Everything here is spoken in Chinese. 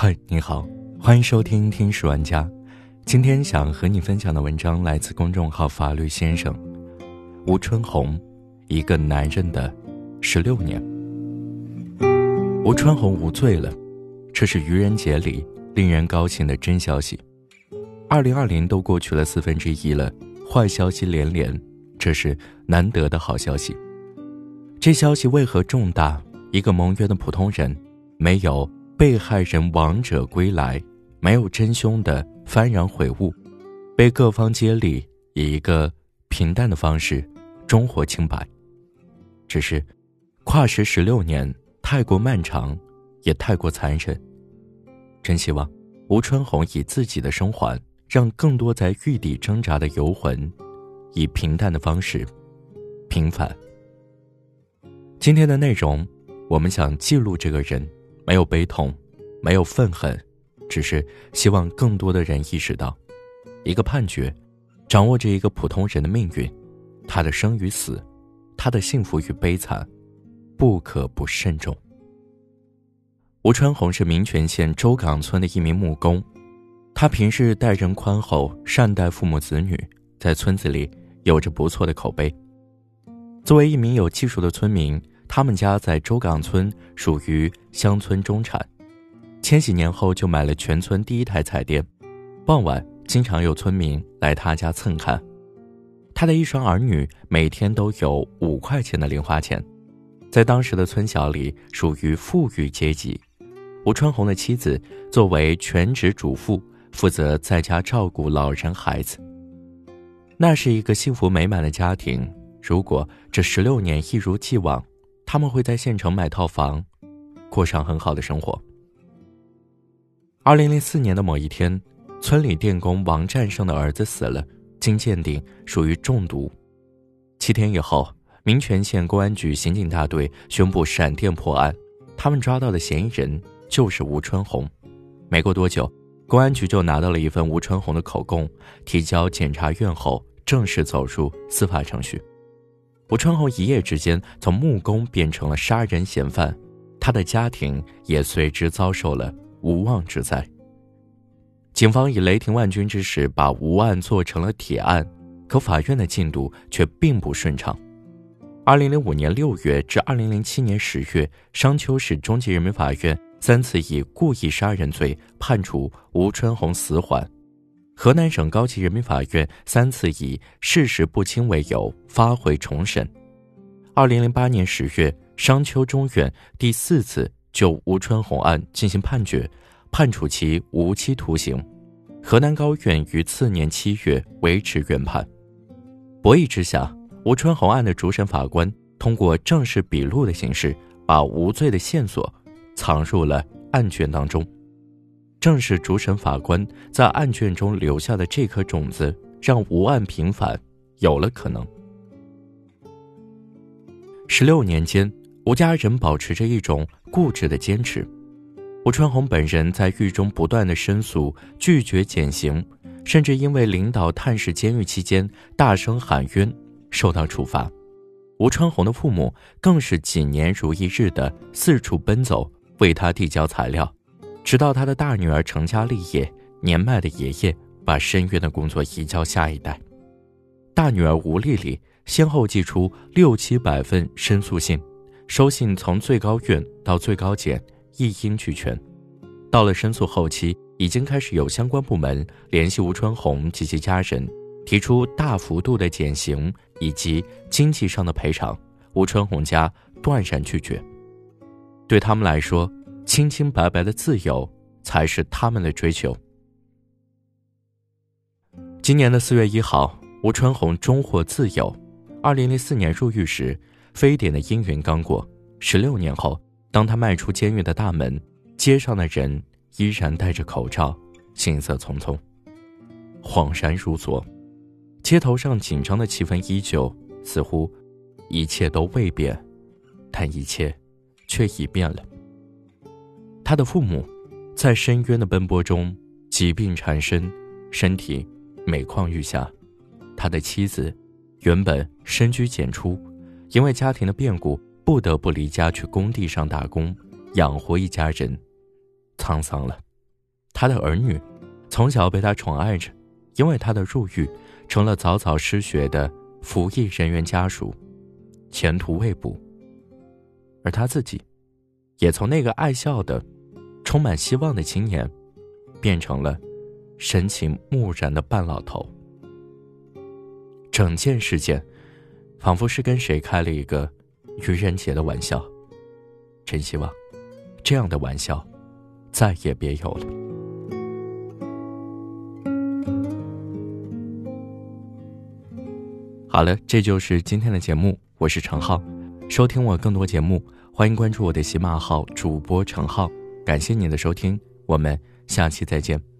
嗨，你好，欢迎收听《听史玩家》。今天想和你分享的文章来自公众号“法律先生”，吴春红，一个男人的十六年。吴春红无罪了，这是愚人节里令人高兴的真消息。二零二零都过去了四分之一了，坏消息连连，这是难得的好消息。这消息为何重大？一个蒙冤的普通人，没有。被害人亡者归来，没有真凶的幡然悔悟，被各方接力，以一个平淡的方式终获清白。只是，跨时十六年太过漫长，也太过残忍。真希望吴春红以自己的生还，让更多在狱底挣扎的游魂，以平淡的方式平反。今天的内容，我们想记录这个人。没有悲痛，没有愤恨，只是希望更多的人意识到，一个判决，掌握着一个普通人的命运，他的生与死，他的幸福与悲惨，不可不慎重。吴春红是民权县周岗村的一名木工，他平日待人宽厚，善待父母子女，在村子里有着不错的口碑。作为一名有技术的村民。他们家在周岗村属于乡村中产，千禧年后就买了全村第一台彩电，傍晚经常有村民来他家蹭看。他的一双儿女每天都有五块钱的零花钱，在当时的村小里属于富裕阶级。吴春红的妻子作为全职主妇，负责在家照顾老人孩子。那是一个幸福美满的家庭。如果这十六年一如既往。他们会在县城买套房，过上很好的生活。二零零四年的某一天，村里电工王战胜的儿子死了，经鉴定属于中毒。七天以后，民权县公安局刑警大队宣布闪电破案，他们抓到的嫌疑人就是吴春红。没过多久，公安局就拿到了一份吴春红的口供，提交检察院后，正式走入司法程序。吴春红一夜之间从木工变成了杀人嫌犯，他的家庭也随之遭受了无妄之灾。警方以雷霆万钧之势把吴案做成了铁案，可法院的进度却并不顺畅。二零零五年六月至二零零七年十月，商丘市中级人民法院三次以故意杀人罪判处吴春红死缓。河南省高级人民法院三次以事实不清为由发回重审。二零零八年十月，商丘中院第四次就吴春红案进行判决，判处其无期徒刑。河南高院于次年七月维持原判。博弈之下，吴春红案的主审法官通过正式笔录的形式，把无罪的线索藏入了案卷当中。正是主审法官在案卷中留下的这颗种子，让无案平反有了可能。十六年间，吴家人保持着一种固执的坚持。吴春红本人在狱中不断的申诉，拒绝减刑，甚至因为领导探视监狱期间大声喊冤，受到处罚。吴春红的父母更是几年如一日的四处奔走，为他递交材料。直到他的大女儿成家立业，年迈的爷爷把申冤的工作移交下一代。大女儿吴丽丽先后寄出六七百份申诉信，收信从最高院到最高检一应俱全。到了申诉后期，已经开始有相关部门联系吴春红及其家人，提出大幅度的减刑以及经济上的赔偿。吴春红家断然拒绝。对他们来说，清清白白的自由才是他们的追求。今年的四月一号，吴春红终获自由。二零零四年入狱时，非典的阴云刚过。十六年后，当他迈出监狱的大门，街上的人依然戴着口罩，行色匆匆。恍然如昨，街头上紧张的气氛依旧，似乎一切都未变，但一切却已变了。他的父母，在深渊的奔波中疾病缠身，身体每况愈下。他的妻子，原本深居简出，因为家庭的变故，不得不离家去工地上打工，养活一家人，沧桑了。他的儿女从小被他宠爱着，因为他的入狱，成了早早失学的服役人员家属，前途未卜。而他自己，也从那个爱笑的、充满希望的青年，变成了神情木然的半老头。整件事件，仿佛是跟谁开了一个愚人节的玩笑。真希望，这样的玩笑，再也别有了。好了，这就是今天的节目，我是程浩。收听我更多节目，欢迎关注我的喜马号主播程浩。感谢您的收听，我们下期再见。